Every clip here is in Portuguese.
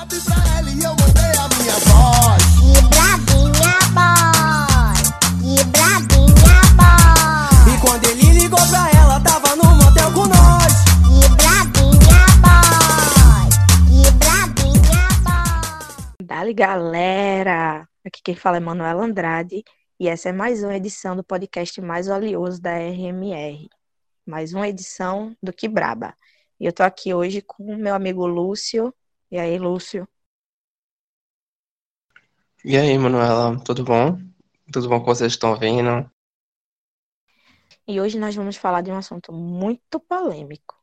rap pra ela e eu mandei a minha voz. Que bravinha boy, que bravinha boy, E quando ele ligou pra ela, tava no motel com nós. que bravinha boy, que bravinha boy. Dali, galera! Aqui quem fala é Manuela Andrade e essa é mais uma edição do podcast mais valioso da RMR. Mais uma edição do Que Braba. E eu tô aqui hoje com o meu amigo Lúcio. E aí, Lúcio? E aí, Manuela, tudo bom? Tudo bom que vocês estão ouvindo? E hoje nós vamos falar de um assunto muito polêmico.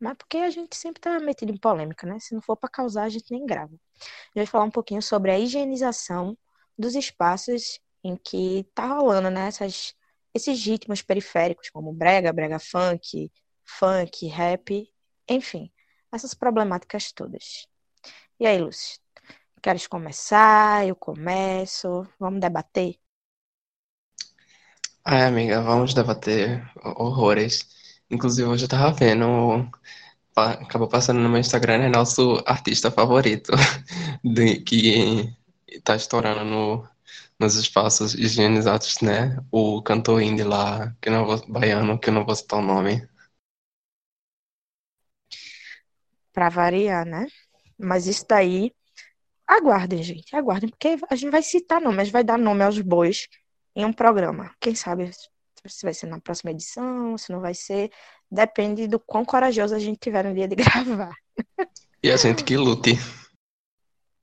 Mas porque a gente sempre tá metido em polêmica, né? Se não for para causar, a gente nem grava. A gente vai falar um pouquinho sobre a higienização dos espaços em que tá rolando, né? Essas, esses ritmos periféricos, como brega, brega funk, funk, rap, enfim, essas problemáticas todas. E aí, Lúcio? Queres começar? Eu começo? Vamos debater? Ai, amiga, vamos debater horrores. Inclusive, hoje eu tava vendo, acabou passando no meu Instagram, é nosso artista favorito, que tá estourando no, nos espaços higienizados, né? O cantor indie lá, que não vou, baiano, que eu não vou citar o nome. Pra variar, né? Mas isso daí, aguardem, gente, aguardem, porque a gente vai citar nomes, vai dar nome aos bois em um programa. Quem sabe se vai ser na próxima edição, se não vai ser, depende do quão corajoso a gente tiver no dia de gravar, E a gente que lute.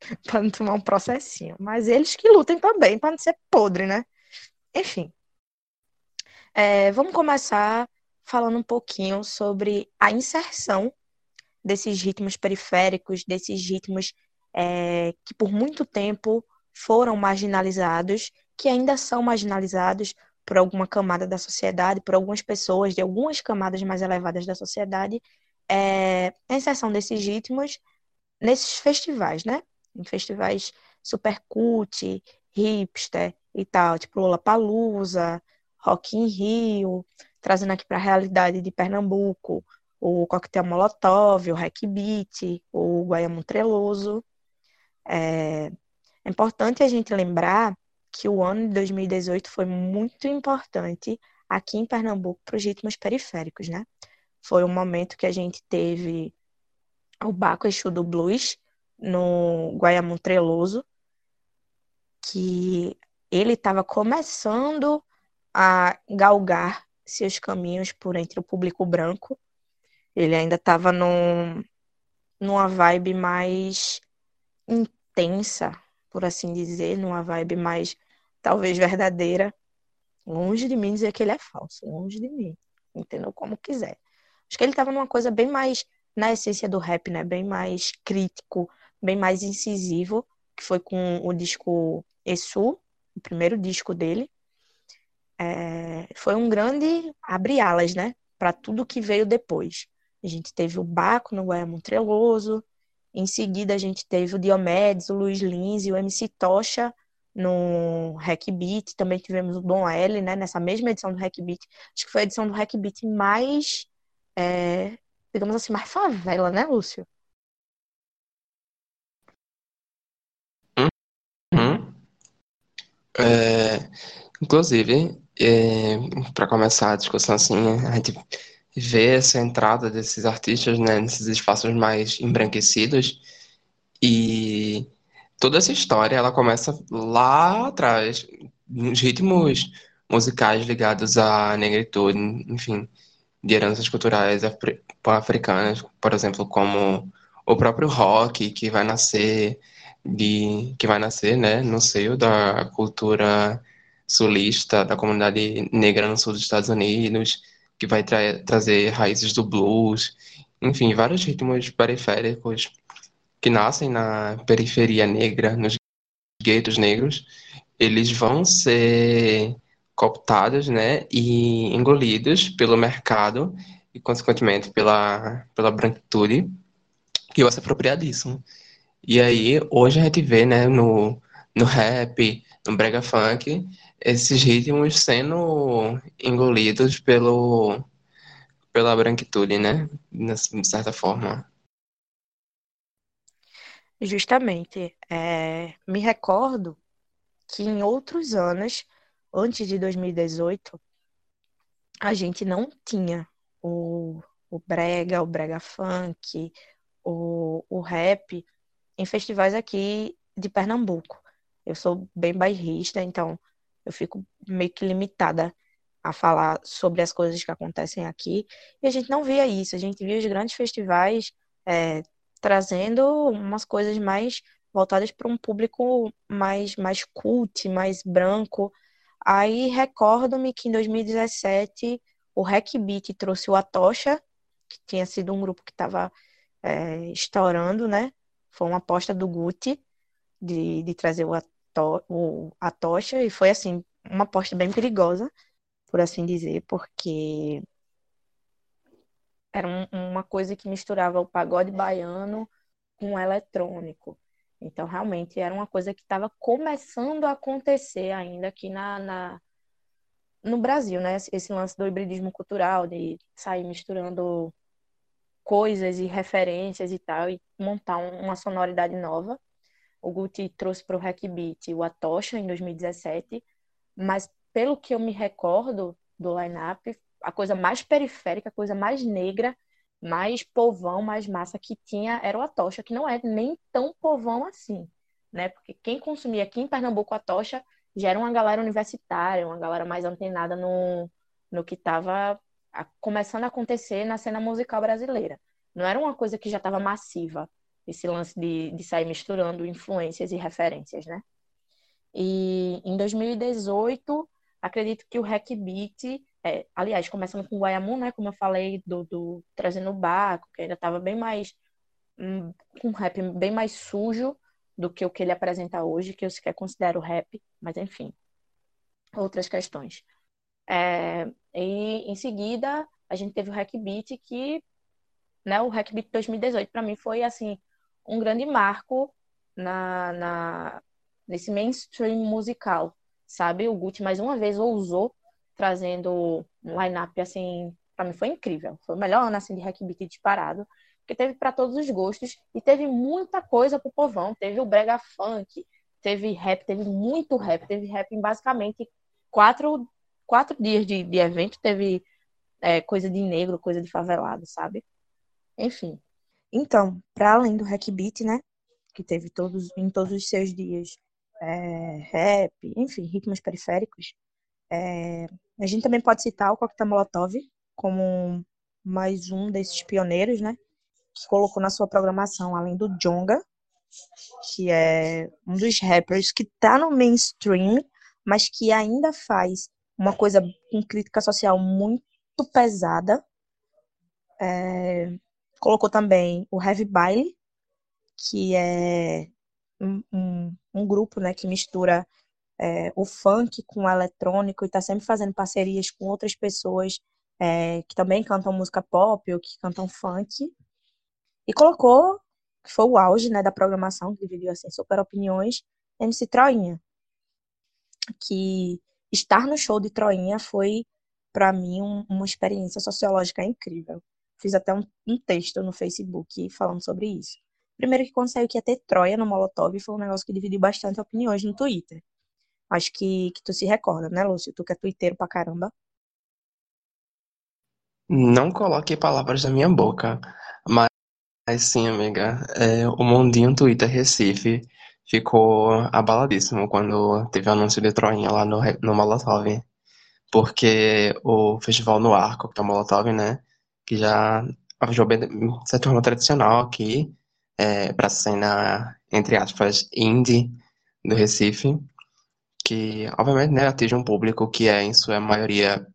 pra não tomar um processinho. Mas eles que lutem também, pra não ser podre, né? Enfim, é, vamos começar falando um pouquinho sobre a inserção desses ritmos periféricos, desses ritmos é, que por muito tempo foram marginalizados, que ainda são marginalizados por alguma camada da sociedade, por algumas pessoas de algumas camadas mais elevadas da sociedade, é, a inserção desses ritmos nesses festivais, né? Em festivais super cult, hipster e tal, tipo Lollapalooza, Rock in Rio, trazendo aqui para a realidade de Pernambuco, o Coquetel Molotov, o Hack Beat, o Guaiamum Treloso. É, é importante a gente lembrar que o ano de 2018 foi muito importante aqui em Pernambuco para os ritmos periféricos, né? Foi um momento que a gente teve o Baco Exu do Blues no Guaiamum Treloso, que ele estava começando a galgar seus caminhos por entre o público branco. Ele ainda estava num, numa vibe mais intensa, por assim dizer, numa vibe mais, talvez, verdadeira. Longe de mim dizer que ele é falso, longe de mim. Entendeu? Como quiser. Acho que ele estava numa coisa bem mais na essência do rap, né? Bem mais crítico, bem mais incisivo, que foi com o disco Essu, o primeiro disco dele. É, foi um grande abre-alas, né? Para tudo que veio depois. A gente teve o Baco no Guaiamum Treloso, em seguida a gente teve o Diomedes, o Luiz Lins e o MC Tocha no Hack Beat. Também tivemos o Dom L, né? Nessa mesma edição do Hack Beat. Acho que foi a edição do Hack Beat mais, é, digamos assim, mais favela, né, Lúcio? Hum? É, inclusive, para começar a discussão assim, a gente vê essa entrada desses artistas, né, nesses espaços mais embranquecidos. E toda essa história ela começa lá atrás, nos ritmos musicais ligados à negritude, enfim, de heranças culturais afri- pan-africanas, por exemplo, como o próprio rock que vai nascer de que vai nascer, né, no seio da cultura sulista da comunidade negra no sul dos Estados Unidos, que vai tra- trazer raízes do blues, enfim, vários ritmos periféricos que nascem na periferia negra, nos guetos negros, eles vão ser cooptados, né, e engolidos pelo mercado e, consequentemente, pela, pela branquitude, que vai se apropriar disso. E aí, hoje a gente vê, né, no, no rap, no brega funk, esses ritmos sendo engolidos pelo, pela branquitude, né, de certa forma. Justamente, é, me recordo que em outros anos, antes de 2018, a gente não tinha o, o brega, o brega funk, o, o rap em festivais aqui de Pernambuco. Eu sou bem bairrista, então eu fico meio que limitada a falar sobre as coisas que acontecem aqui. E a gente não via isso, a gente via os grandes festivais é, trazendo umas coisas mais voltadas para um público mais, mais cult, mais branco. Aí recordo-me que em 2017 o Hack Beat trouxe o Atocha, que tinha sido um grupo que estava é, estourando, né? Foi uma aposta do Gucci de, de trazer o, Ato, o Atocha, e foi assim, uma aposta bem perigosa, por assim dizer, porque era um, uma coisa que misturava o pagode baiano com o eletrônico. Então, realmente, era uma coisa que estava começando a acontecer ainda aqui na, na, no Brasil, né? Esse lance do hibridismo cultural, de sair misturando coisas e referências e tal, e montar um, uma sonoridade nova. O Gucci trouxe para o Hack Beat o Atocha em 2017, mas pelo que eu me recordo do line-up, a coisa mais periférica, a coisa mais negra, mais povão, mais massa que tinha era o Atocha, que não é nem tão povão assim, né? Porque quem consumia aqui em Pernambuco a Tocha já era uma galera universitária, uma galera mais antenada no, no que estava começando a acontecer na cena musical brasileira. Não era uma coisa que já estava massiva, esse lance de, de sair misturando influências e referências, né? E em 2018, acredito que o Hack Beat é, aliás, começando com o Guayamu, né? Como eu falei, do, do trazendo o Baco, que ainda estava bem mais. Um, um rap bem mais sujo do que o que ele apresenta hoje, que eu sequer considero rap, mas enfim, outras questões. É, e em seguida, a gente teve o Hack Beat, que né, o Hack Beat 2018 para mim foi assim um grande marco na, na, nesse mainstream musical, sabe? O Gucci mais uma vez ousou trazendo um line-up assim, para mim foi incrível. Foi o melhor ano assim de Hack Beat disparado, porque teve para todos os gostos e teve muita coisa pro povão, teve o brega funk, teve rap, teve muito rap, teve rap em basicamente quatro, quatro dias de, de evento, teve é, coisa de negro, coisa de favelado, sabe? Enfim. Então, para além do Hack Beat, né, que teve todos em todos os seus dias é, rap, enfim, ritmos periféricos, é, a gente também pode citar o Coquetel Molotov como mais um desses pioneiros, né? Que colocou na sua programação, além do Jonga, que é um dos rappers que tá no mainstream, mas que ainda faz uma coisa com crítica social muito pesada. É, colocou também o Heavy Baile, que é um, um, um grupo né, que mistura é, o funk com o eletrônico e está sempre fazendo parcerias com outras pessoas é, que também cantam música pop ou que cantam funk. E colocou, que foi o auge né, da programação, que dividiu assim, super opiniões, MC Troinha. Que estar no show de Troinha foi, para mim, um, uma experiência sociológica incrível. Fiz até um, um texto no Facebook falando sobre isso. Primeiro que quando saiu que ia ter Troia no Molotov, foi um negócio que dividiu bastante opiniões no Twitter. Acho que, que tu se recorda, né, Lúcio? Tu que é twitteiro pra caramba. Não coloque palavras na minha boca, mas sim, amiga, é, o mundinho Twitter Recife ficou abaladíssimo quando teve o anúncio de Troinha lá no, no Molotov. Porque o Festival no Arco, que é o Molotov, né? Que já arranjou bem, de certa forma, tradicional aqui, é, pra cena, entre aspas, indie do Recife que, obviamente, né, atinge um público que é, em sua maioria,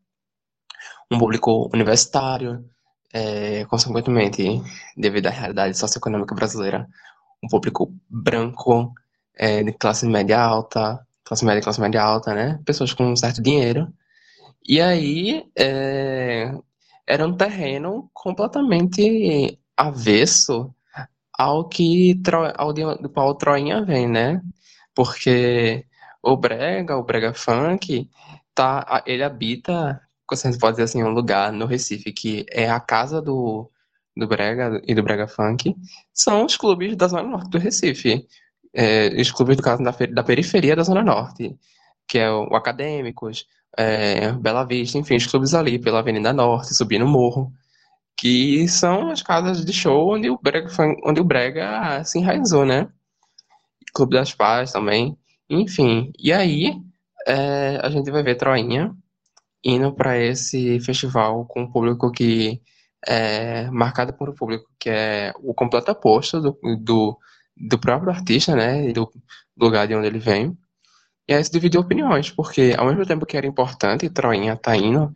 um público universitário, é, consequentemente, devido à realidade socioeconômica brasileira, um público branco, é, de classe média alta, classe média, classe média alta, né, pessoas com um certo dinheiro, e aí é, era um terreno completamente avesso ao que ao do qual Troinha vem, né? Porque o brega, o brega funk, tá, ele habita, você pode dizer assim, um lugar no Recife que é a casa do, do Brega e do Brega Funk são os clubes da Zona Norte do Recife. É, os clubes, do caso, da, da periferia da Zona Norte, que é o Acadêmicos, é, Bela Vista, enfim, os clubes ali pela Avenida Norte, subindo o morro, que são as casas de show onde o Brega, onde o Brega se enraizou, né? Clube das Paz também, enfim. E aí é, a gente vai ver Troinha indo para esse festival com um público que é marcado por um público que é o completo oposto do, do, do próprio artista, né? E do lugar de onde ele vem. E aí se dividiu opiniões, porque ao mesmo tempo que era importante, Troinha tá indo,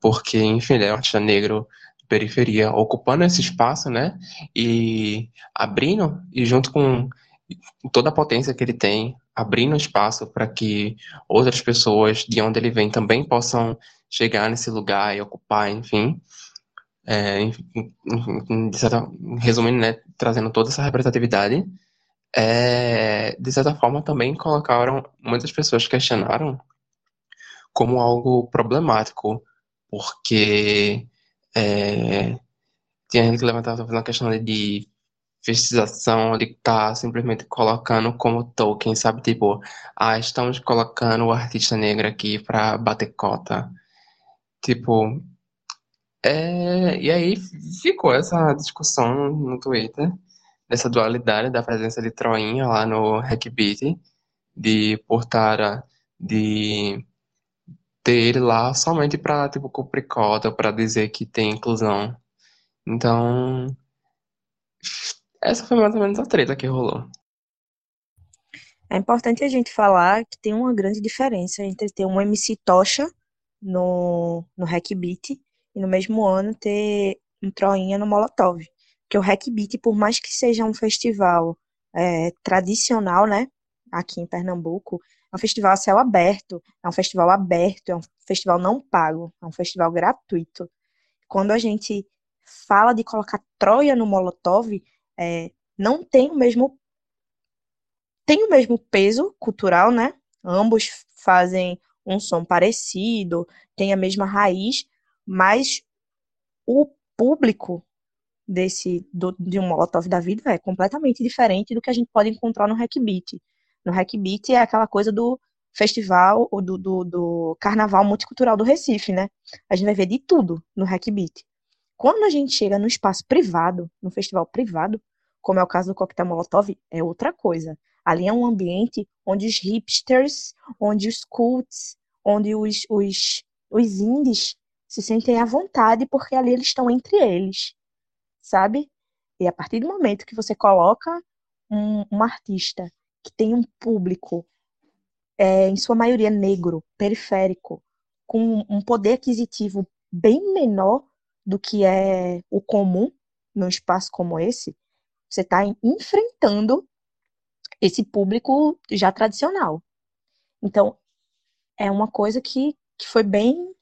porque, enfim, ele é um artista negro de periferia, ocupando esse espaço, né? E abrindo, e junto com toda a potência que ele tem, abrindo espaço para que outras pessoas de onde ele vem também possam chegar nesse lugar e ocupar, enfim. É, certa, resumindo, né, trazendo toda essa representatividade, é, de certa forma também colocaram, muitas pessoas questionaram como algo problemático, porque é, tinha gente que levantava a questão de festização, de estar tá simplesmente colocando como token, sabe? Tipo, ah, estamos colocando o artista negro aqui para bater cota. Tipo, é, e aí ficou essa discussão no Twitter, dessa dualidade da presença de Troinha lá no Hackbeat, de Portara, de ter ele lá somente para tipo, cumprir cota, para dizer que tem inclusão. Então, essa foi mais ou menos a treta que rolou. É importante a gente falar que tem uma grande diferença entre ter um MC Tocha no, no Hackbeat e no mesmo ano ter um Troinha no Molotov. Porque o Hackbeat, por mais que seja um festival é, tradicional, né, aqui em Pernambuco, é um festival a céu aberto, é um festival aberto, é um festival não pago, é um festival gratuito. Quando a gente fala de colocar Troia no Molotov, é, não tem o mesmo tem o mesmo peso cultural, né? Ambos fazem um som parecido, tem a mesma raiz, mas o público desse do, de um Molotov da vida é completamente diferente do que a gente pode encontrar no Hackbeat. No Hackbeat é aquela coisa do festival ou do, do, do, carnaval multicultural do Recife, né? A gente vai ver de tudo no Hackbeat. Quando a gente chega no espaço privado, no festival privado, como é o caso do Coquetel Molotov, é outra coisa. Ali é um ambiente onde os hipsters, onde os cults, onde os, os, os indies se sentem à vontade porque ali eles estão entre eles, sabe? E a partir do momento que você coloca um, um artista que tem um público, é, em sua maioria negro, periférico, com um poder aquisitivo bem menor do que é o comum num espaço como esse, você está enfrentando esse público já tradicional. Então, é uma coisa que, que foi bem.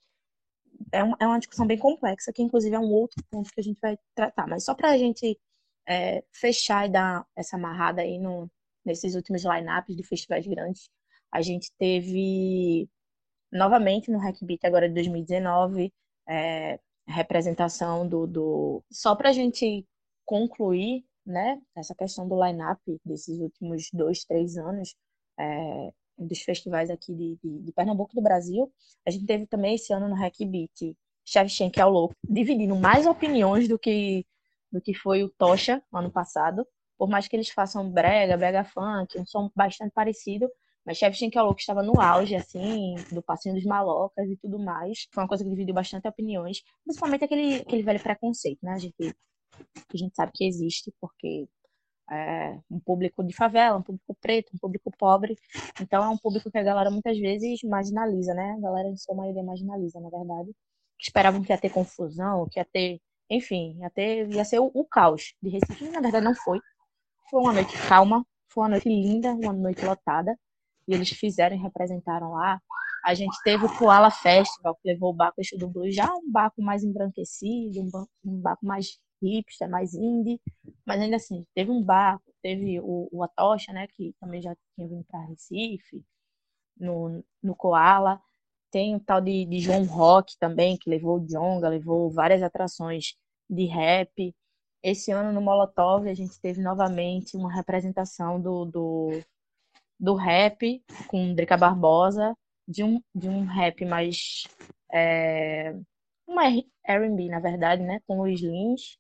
É, um, é uma discussão bem complexa, que inclusive é um outro ponto que a gente vai tratar. Mas só para a gente é, fechar e dar essa amarrada aí no, nesses últimos lineups de festivais grandes, a gente teve novamente no Hackbeat agora de 2019 é, representação do, do... só para a gente concluir né, essa questão do line-up desses últimos dois, três anos é, dos festivais aqui de, de, de, Pernambuco do Brasil, a gente teve também esse ano no Hackbeat Shevchenko é o louco, dividindo mais opiniões do que do que foi o Tocha ano passado, por mais que eles façam brega, brega funk, um som bastante parecido, mas Shevchenko é o louco estava no auge, assim, do passinho dos malocas e tudo mais. Foi uma coisa que dividiu bastante opiniões, principalmente aquele, aquele velho preconceito, né? A gente que a gente sabe que existe, porque é um público de favela, um público preto, um público pobre. Então é um público que a galera muitas vezes marginaliza, né? A galera em sua maioria marginaliza, na verdade. Esperavam que ia ter confusão, que ia ter, enfim, ia ter, ia ser o, o caos de Recife, na verdade não foi. Foi uma noite calma, foi uma noite linda, uma noite lotada. E eles fizeram e representaram lá. A gente teve o Koala Festival, que levou o Baco do Blues, já um Baco mais embranquecido, um Baco mais hipster, mais indie, mas ainda assim, teve um barco, teve o, o Atocha, né, que também já tinha vindo para Recife, no, no Koala, tem o tal de, de João Rock também, que levou o Jonga, levou várias atrações de rap, esse ano no Molotov a gente teve novamente uma representação do, do, do rap com Drica Barbosa, de um, de um rap mais. É, uma RB, na verdade, né? Com Luiz Lins.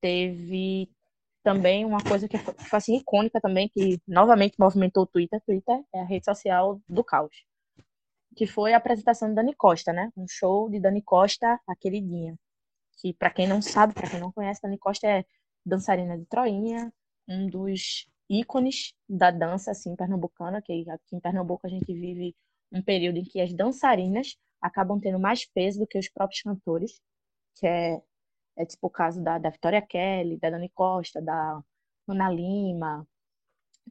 Teve também uma coisa que foi assim, icônica também, que novamente movimentou o Twitter. Twitter é a rede social do caos. Que foi a apresentação de Dani Costa, né? Um show de Dani Costa, a queridinha. Que, para quem não sabe, para quem não conhece, Dani Costa é dançarina de Troinha, um dos ícones da dança, assim, pernambucana, que aqui em Pernambuco a gente vive um período em que as dançarinas acabam tendo mais peso do que os próprios cantores, que é é tipo o caso da, da Vitória Kelly, da Dani Costa, da Ana Lima,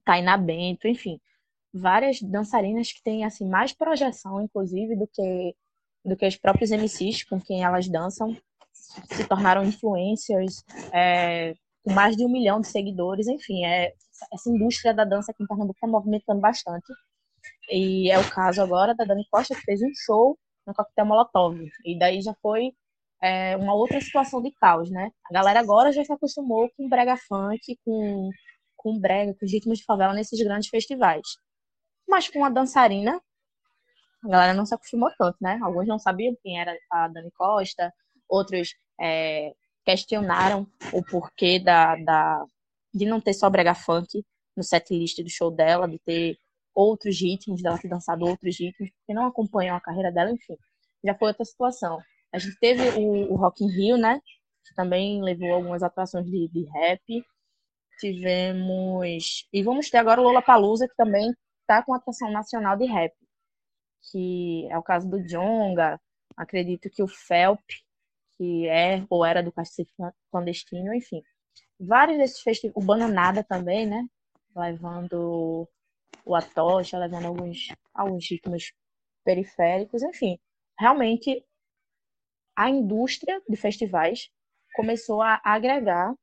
Tainá Bento, enfim, várias dançarinas que têm assim mais projeção, inclusive, do que do que os próprios MCs com quem elas dançam, se tornaram influencers, é, com mais de um milhão de seguidores, enfim, é, essa indústria da dança aqui em Pernambuco está movimentando bastante. E é o caso agora da Dani Costa, que fez um show no Coquetel Molotov. E daí já foi é, uma outra situação de caos, né? A galera agora já se acostumou com brega funk, com, com brega, com ritmos de favela nesses grandes festivais. Mas com a dançarina, a galera não se acostumou tanto, né? Alguns não sabiam quem era a Dani Costa, outros é, questionaram o porquê da, da, de não ter só brega funk no setlist do show dela, de ter outros ritmos, dela ter dançado outros ritmos, porque não acompanham a carreira dela, enfim. Já foi outra situação. A gente teve o, o Rock in Rio, né? Que também levou algumas atuações de, de rap. Tivemos. E vamos ter agora o Lola Palusa, que também está com atuação nacional de rap. Que é o caso do Jonga. Acredito que o Felp, que é ou era do Cacife Clandestino, enfim. Vários desses festivais. O Bananada também, né? Levando o Atocha, levando alguns, alguns ritmos periféricos, enfim. Realmente a indústria de festivais começou a agregar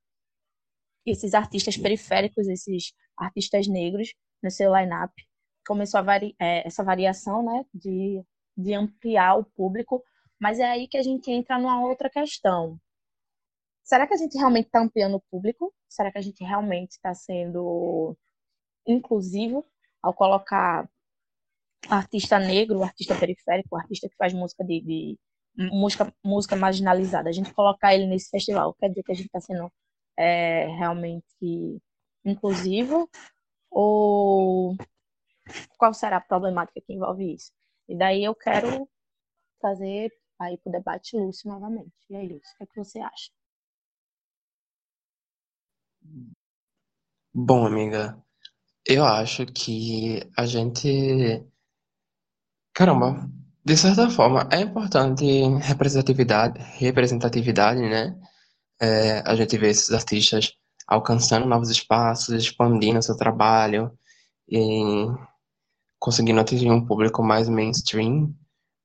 esses artistas periféricos, esses artistas negros no seu line-up. Começou vari é, essa variação né, de, de ampliar o público, mas é aí que a gente entra numa outra questão. Será que a gente realmente está ampliando o público? Será que a gente realmente está sendo inclusivo ao colocar artista negro, artista periférico, artista que faz música de, de música, música marginalizada, a gente colocar ele nesse festival, quer dizer que a gente está sendo é, realmente inclusivo? Ou qual será a problemática que envolve isso? E daí eu quero fazer aí para o debate Lúcio novamente. E aí, Lúcio, o que, é que você acha? Bom, amiga, eu acho que a gente. Caramba, de certa forma, é importante representatividade, representatividade, né? É, a gente vê esses artistas alcançando novos espaços, expandindo seu trabalho e conseguindo atingir um público mais mainstream.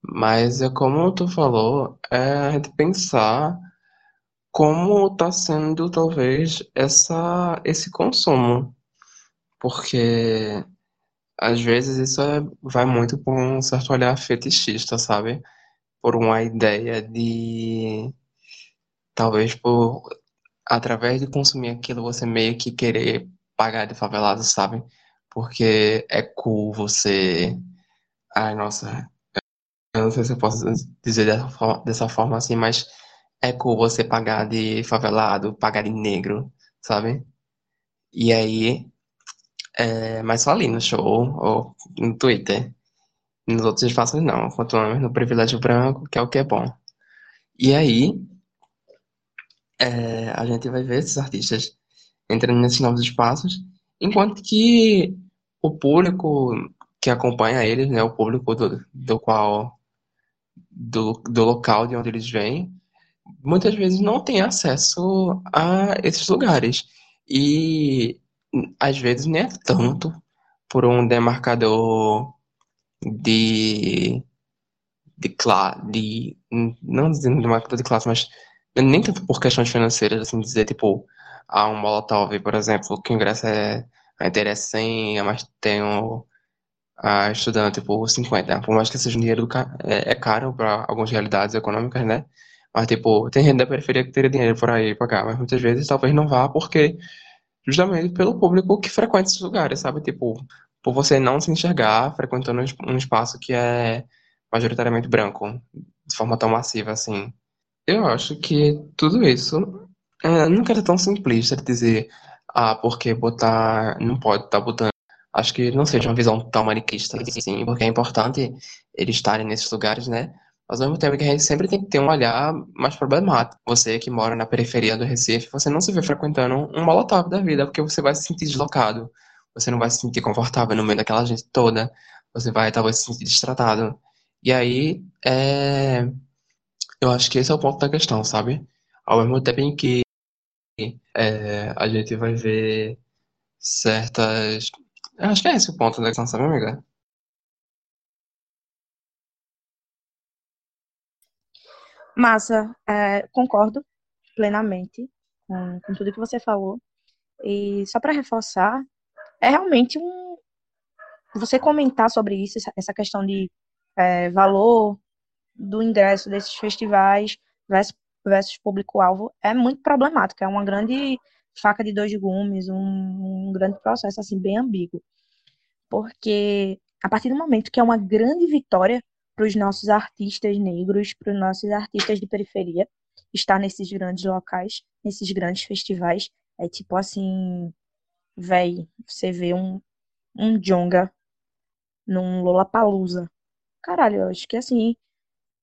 Mas é como tu falou, é a gente pensar como está sendo talvez essa, esse consumo. Porque às vezes isso é- vai muito por um certo olhar fetichista, sabe? Por uma ideia de, talvez por, através de consumir aquilo, você meio que querer pagar de favelado, sabe? Porque é cool você. Ai, nossa, eu não sei se eu posso dizer dessa forma, dessa forma assim, mas é cool você pagar de favelado, pagar de negro, sabe? E aí é, mas só ali no show ou no Twitter. Nos outros espaços não. Continuamos no privilégio branco, que é o que é bom. E aí, é, a gente vai ver esses artistas entrando nesses novos espaços, enquanto que o público que acompanha eles, né, o público do, do qual do, do local de onde eles vêm, muitas vezes não tem acesso a esses lugares. E às vezes nem é tanto por um demarcador de de classe, de não dizendo demarcador de classe, mas nem tanto por questões financeiras, assim dizer tipo há um Molotov, por exemplo, que o ingresso é a inteira é 100, mas tem um, a estudante por 50, por mais que seja um dinheiro é, é caro para algumas realidades econômicas, né? Mas, tipo, tem gente da periferia que teria dinheiro por aí pra cá, mas muitas vezes talvez não vá porque, justamente pelo público que frequenta esses lugares, sabe? Tipo, por você não se enxergar frequentando um es- espaço que é majoritariamente branco, de forma tão massiva assim. Eu acho que tudo isso é, nunca tão simplista de dizer, ah, porque botar, não pode estar botando. Acho que não seja uma visão tão maniquista assim, porque é importante eles estarem nesses lugares, né? Mas ao mesmo tempo que a gente sempre tem que ter um olhar mais problemático. Você que mora na periferia do Recife, você não se vê frequentando um molotov da vida, porque você vai se sentir deslocado. Você não vai se sentir confortável no meio daquela gente toda. Você vai talvez se sentir destratado. E aí, é, eu acho que esse é o ponto da questão, sabe? Ao mesmo tempo em que é, a gente vai ver certas. Eu acho que é esse o ponto da questão, sabe, amiga? Massa, é, concordo plenamente com, com tudo que você falou. E só para reforçar, é realmente um. Você comentar sobre isso, essa, questão de é, valor do ingresso desses festivais versus, versus público-alvo, é muito problemático. É uma grande faca de dois gumes, um, um grande processo, assim, bem ambíguo. Porque a partir do momento que é uma grande vitória para os nossos artistas negros, para os nossos artistas de periferia, estar nesses grandes locais, nesses grandes festivais, é tipo assim, véi, você vê um, um Djonga num Lollapalooza. Caralho, eu acho que assim,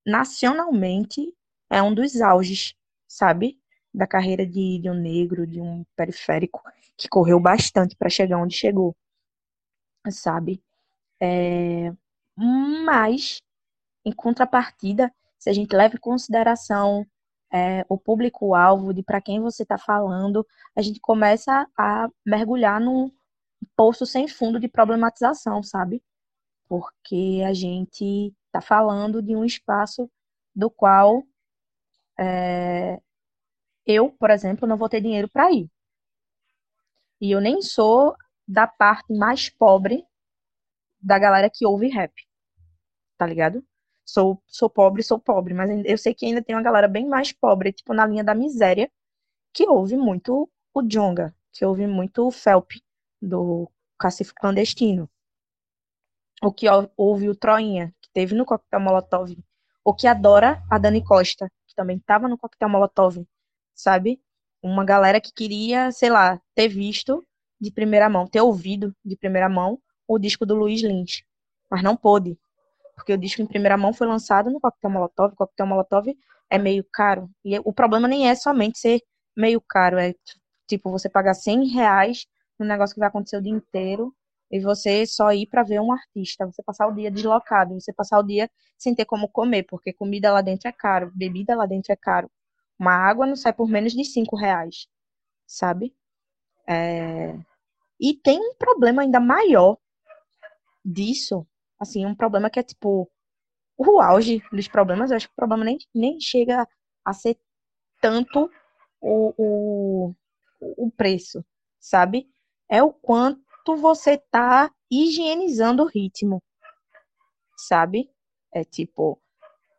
nacionalmente é um dos auges, sabe? Da carreira de, de um negro, de um periférico, que correu bastante para chegar onde chegou, sabe? É, mas, em contrapartida, se a gente leva em consideração é, o público-alvo de para quem você está falando, a gente começa a mergulhar num poço sem fundo de problematização, sabe? Porque a gente está falando de um espaço do qual é, eu, por exemplo, não vou ter dinheiro para ir. E eu nem sou da parte mais pobre da galera que ouve rap, tá ligado? Sou, sou pobre, sou pobre, mas eu sei que ainda tem uma galera bem mais pobre, tipo na linha da miséria, que ouve muito o Djonga, que ouve muito o Felp, do Cacife Clandestino, ou que ouve o Troinha, que teve no Coquetel Molotov, ou que adora a Dani Costa, que também estava no Coquetel Molotov, sabe? Uma galera que queria, sei lá, ter visto de primeira mão, ter ouvido de primeira mão o disco do Luiz Lins, mas não pôde, porque o disco em primeira mão foi lançado no Coquetel Molotov, o Coquetel Molotov é meio caro, e o problema nem é somente ser meio caro, é tipo você pagar 100 reais num negócio que vai acontecer o dia inteiro, e você só ir para ver um artista, você passar o dia deslocado, você passar o dia sem ter como comer, porque comida lá dentro é caro, bebida lá dentro é caro. Uma água não sai por menos de 5 reais, sabe? É... E tem um problema ainda maior disso, assim, um problema que é tipo o auge dos problemas, eu acho que o problema nem, nem chega a ser tanto o, o, o preço, sabe? É o quanto você tá higienizando o ritmo, sabe? É tipo,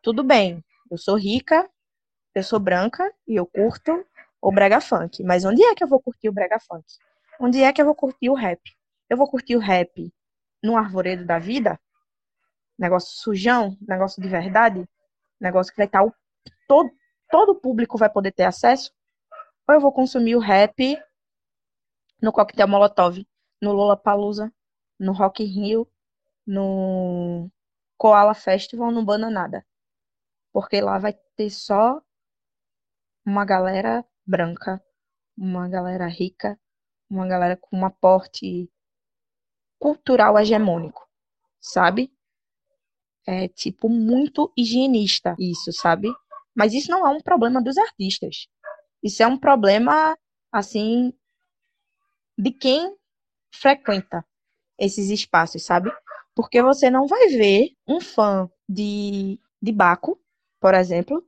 tudo bem, eu sou rica, eu sou branca e eu curto o brega funk, mas onde é que eu vou curtir o brega funk? Onde é que eu vou curtir o rap? Eu vou curtir o rap no arvoredo da vida? Negócio sujão, negócio de verdade, negócio que vai estar o, todo todo o público vai poder ter acesso? Ou eu vou consumir o rap no coquetel Molotov, no Lollapalooza, no Rock Rio, no Koala Festival, no Bananada. Porque lá vai ter só uma galera branca, uma galera rica, uma galera com um aporte cultural hegemônico, sabe? É tipo muito higienista isso, sabe? Mas isso não é um problema dos artistas. Isso é um problema assim de quem frequenta esses espaços, sabe? Porque você não vai ver um fã de, de Baco, por exemplo,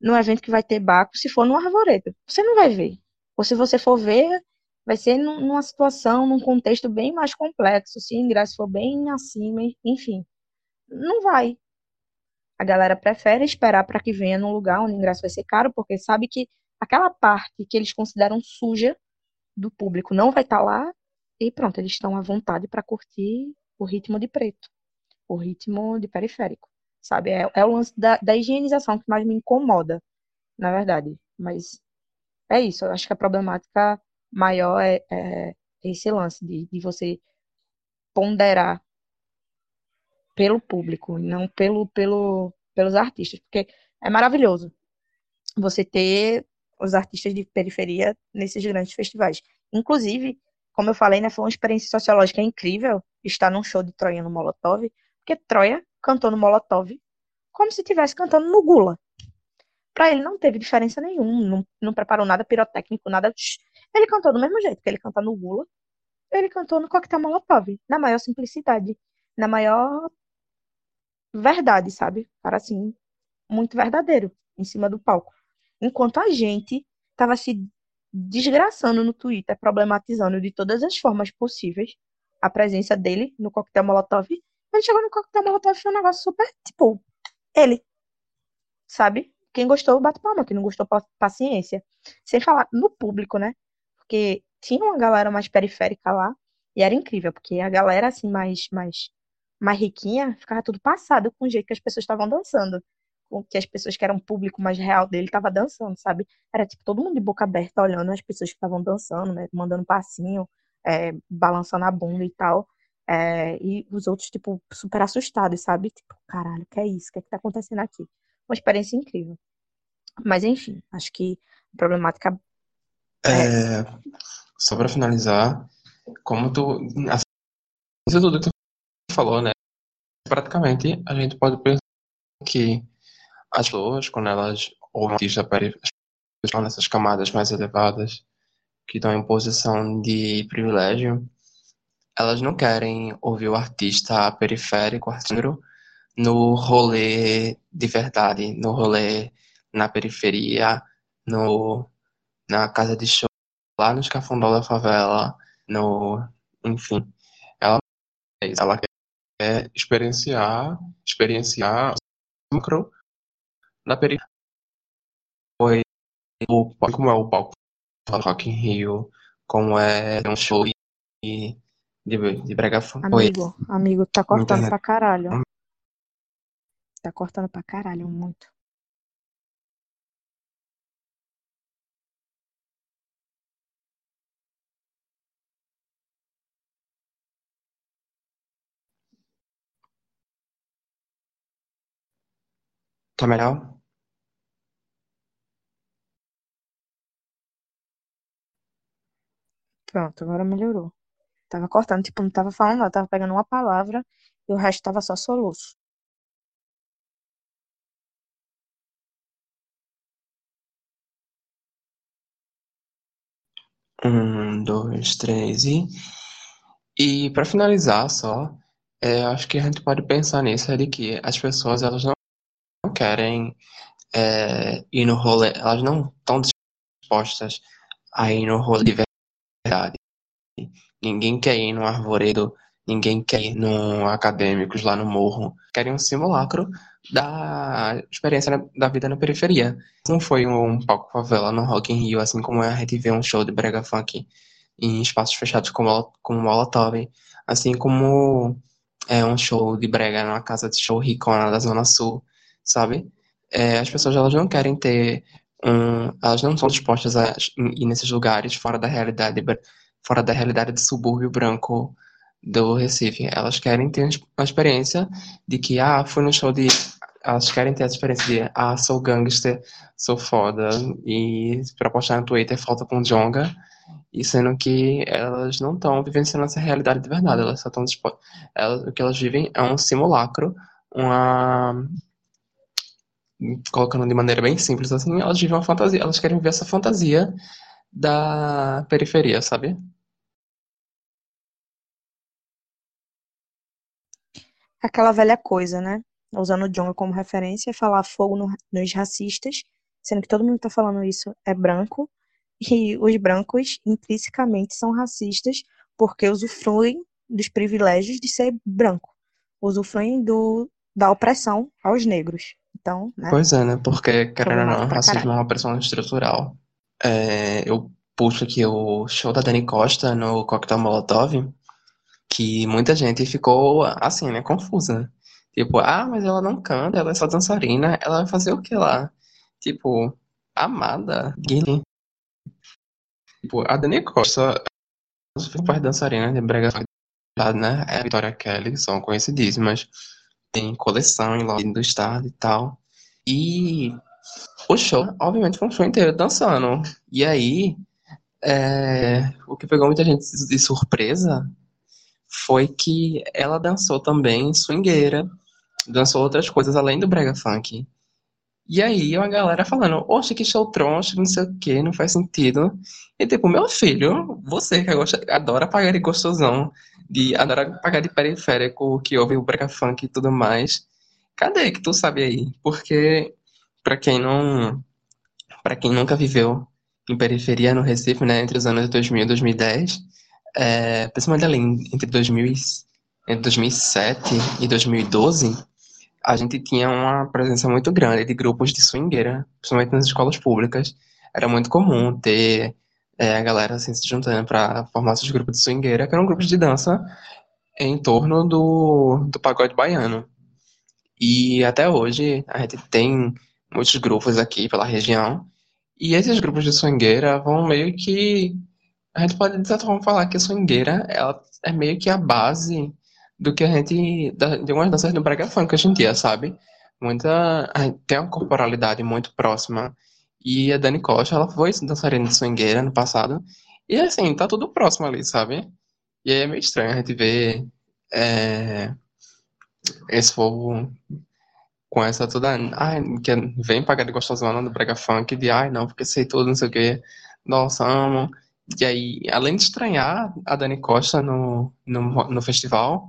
num evento que vai ter Baco, se for no Arvoredo. Você não vai ver. Ou se você for ver, vai ser numa situação, num contexto bem mais complexo, se o ingresso for bem acima, enfim. Não vai. A galera prefere esperar para que venha num lugar onde o ingresso vai ser caro, porque sabe que aquela parte que eles consideram suja do público não vai estar lá e pronto, eles estão à vontade para curtir o ritmo de preto, o ritmo de periférico, sabe? É, é o lance da, da higienização que mais me incomoda, na verdade. Mas é isso, eu acho que a problemática maior é, é esse lance de, de você ponderar pelo público, não pelo, pelo, pelos artistas, porque é maravilhoso você ter os artistas de periferia nesses grandes festivais. Inclusive, como eu falei, né, foi uma experiência sociológica incrível estar num show de Troia no Molotov, porque Troia cantou no Molotov como se estivesse cantando no Gula. Para ele não teve diferença nenhuma, não, não preparou nada pirotécnico, nada. Ele cantou do mesmo jeito que ele canta no Gula, ele cantou no Coquetel Molotov, na maior simplicidade, na maior verdade, sabe? Cara, assim, muito verdadeiro em cima do palco. Enquanto a gente tava se desgraçando no Twitter, problematizando de todas as formas possíveis a presença dele no Coquetel Molotov, ele chegou no Coquetel Molotov foi um negócio super, tipo, ele, sabe? Quem gostou, bate palma. Quem não gostou, paciência. Sem falar no público, né? Porque tinha uma galera mais periférica lá e era incrível, porque a galera, assim, mais, mais, mais riquinha, ficava tudo passado com o jeito que as pessoas estavam dançando. Com que as pessoas que eram público mais real dele estavam dançando, sabe? Era tipo todo mundo de boca aberta olhando as pessoas que estavam dançando, né? Mandando passinho, é, balançando a bunda e tal. É, e os outros, tipo, super assustados, sabe? Tipo, caralho, o que é isso? O que é que tá acontecendo aqui? Uma experiência incrível. Mas, enfim, acho que a problemática é. É, só para finalizar, como tu. Assim, isso tudo que tu falou, né? Praticamente a gente pode pensar que as pessoas, quando elas ouvem artistas estão nessas camadas mais elevadas, que estão em posição de privilégio, elas não querem ouvir o artista periférico, artista no rolê de verdade, no rolê na periferia, no, na casa de show, lá no escafundó da favela, no, enfim. Ela, ela quer experienciar, experienciar o micro na periferia. Foi o, como é o palco do Rock in Rio, como é um show de de, de brega foi. Amigo, amigo, tá cortando pra caralho. Tá cortando pra caralho muito. Tá melhor? Pronto, agora melhorou. Tava cortando, tipo, não tava falando nada, tava pegando uma palavra e o resto tava só soluço. Um, dois, três e. E para finalizar só, é, acho que a gente pode pensar nisso, é de que as pessoas elas não querem é, ir no rolê, elas não estão dispostas a ir no rolê de verdade. Ninguém quer ir no arvoredo, ninguém quer ir no acadêmicos lá no morro. Querem um simulacro da experiência da vida na periferia. Não foi um palco favela no Rock in Rio, assim como a gente vê um show de brega funk em espaços fechados como, como Molotov, assim como é um show de brega numa casa de show ricona da Zona Sul, sabe? É, as pessoas elas não querem ter um, elas não são dispostas a ir nesses lugares fora da realidade fora da realidade do subúrbio branco do Recife. Elas querem ter uma experiência de que, ah, fui no show de. Elas querem ter a experiência de, ah, sou gangster, sou foda, e pra postar no Twitter falta com Jonga, e sendo que elas não estão vivenciando essa realidade de verdade, elas só estão elas, o que elas vivem é um simulacro, uma colocando de maneira bem simples assim, elas vivem uma fantasia, elas querem viver essa fantasia da periferia, sabe? Aquela velha coisa, né? Usando o Jonga como referência, falar fogo no- nos racistas, sendo que todo mundo que tá falando isso é branco, e os brancos intrinsecamente são racistas porque usufruem dos privilégios de ser branco, usufruem do, da opressão aos negros. Então, né? Pois é, né? Porque, querendo ou não, racismo caralho. é uma opressão estrutural. É, eu puxo aqui o show da Dani Costa no Coquetel Molotov, que muita gente ficou assim, né? Confusa. Tipo, ah, mas ela não canta, ela é só dançarina, ela vai fazer o que lá? Tipo, amada, Guilherme. Tipo, a Dani Costa, as principais dançarinas de brega né? É a Victoria Kelly, são conhecidíssimas. Tem coleção em loja do estado e tal. E o show, obviamente, foi um show inteiro dançando. E aí, é, o que pegou muita gente de surpresa foi que ela dançou também swingueira, dançou outras coisas além do brega funk. E aí, uma galera falando, oxe, que show troncho, não sei o que, não faz sentido. E tipo, meu filho, você que gosta, adora pagar de gostosão, de, adora pagar de periférico, que ouve o brega funk e tudo mais, cadê que tu sabe aí? Porque, pra quem não, pra quem nunca viveu em periferia no Recife, né, entre os anos 2000 e 2010, é, principalmente ali entre 2000 e, entre 2007 e 2012, a gente tinha uma presença muito grande de grupos de swingueira, principalmente nas escolas públicas. Era muito comum ter é, a galera assim, se juntando para formar esses grupos de swingueira, que eram grupos de dança em torno do, do pagode baiano. E até hoje a gente tem muitos grupos aqui pela região, e esses grupos de swingueira vão meio que. A gente pode, de certa forma, falar que a swingueira ela é meio que a base do que a gente. de algumas danças do brega funk hoje em dia, sabe? Muita. Tem uma corporalidade muito próxima. E a Dani Costa, ela foi dançarina de swingueira no passado. E assim, tá tudo próximo ali, sabe? E aí é meio estranho a gente ver é, esse povo com essa toda. Ai, que vem pagar de gostosona do brega funk, de ai, não, porque sei tudo, não sei o quê. Nossa, amo. E aí, além de estranhar a Dani Costa no, no, no festival,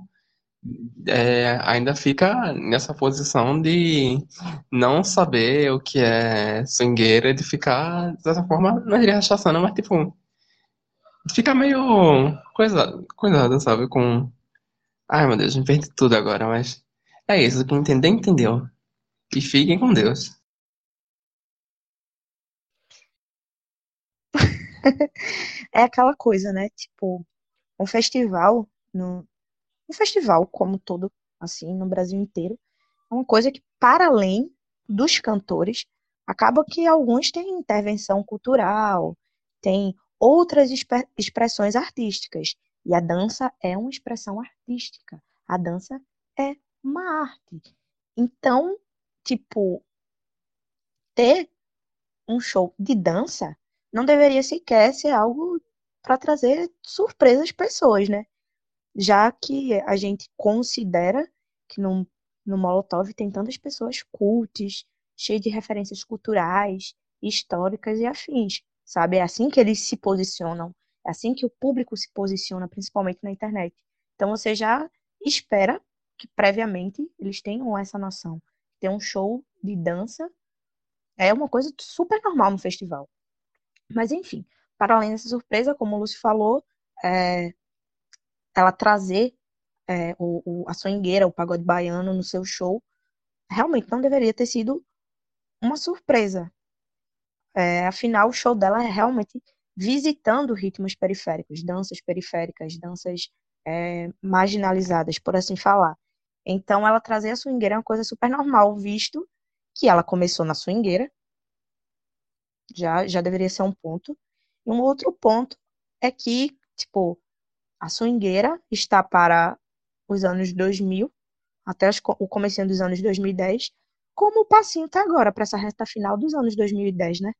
é, ainda fica nessa posição de não saber o que é swingueira, de ficar, dessa forma, não diria rechaçando, mas tipo, fica meio coisa, coisada, sabe? Com. Ai, meu Deus, me perdi tudo agora, mas é isso. Quem entender, entendeu. E fiquem com Deus. É aquela coisa, né? Tipo, um festival, no, um festival como todo, assim, no Brasil inteiro, é uma coisa que, para além dos cantores, acaba que alguns têm intervenção cultural, tem outras expressões artísticas. E a dança é uma expressão artística. A dança é uma arte. Então, tipo, ter um show de dança não deveria sequer ser algo para trazer surpresas às pessoas, né? Já que a gente considera que no, no Molotov tem tantas pessoas cultas, cheias de referências culturais, históricas e afins, sabe? É assim que eles se posicionam, é assim que o público se posiciona, principalmente na internet. Então você já espera que previamente eles tenham essa noção. Ter um show de dança é uma coisa super normal no festival. Mas enfim, para além dessa surpresa, como o Lúcio falou, é, ela trazer é, o, o- a swingueira, o pagode baiano no seu show, realmente não deveria ter sido uma surpresa. É, afinal, o show dela é realmente visitando ritmos periféricos, danças periféricas, danças é, marginalizadas, por assim falar. Então, ela trazer a swingueira é uma coisa super normal, visto que ela começou na swingueira, já, já deveria ser um ponto. E um outro ponto é que, tipo, a swingueira está para os anos 2000, até o comecinho dos anos 2010, como o passinho está agora, para essa reta final dos anos 2010, né?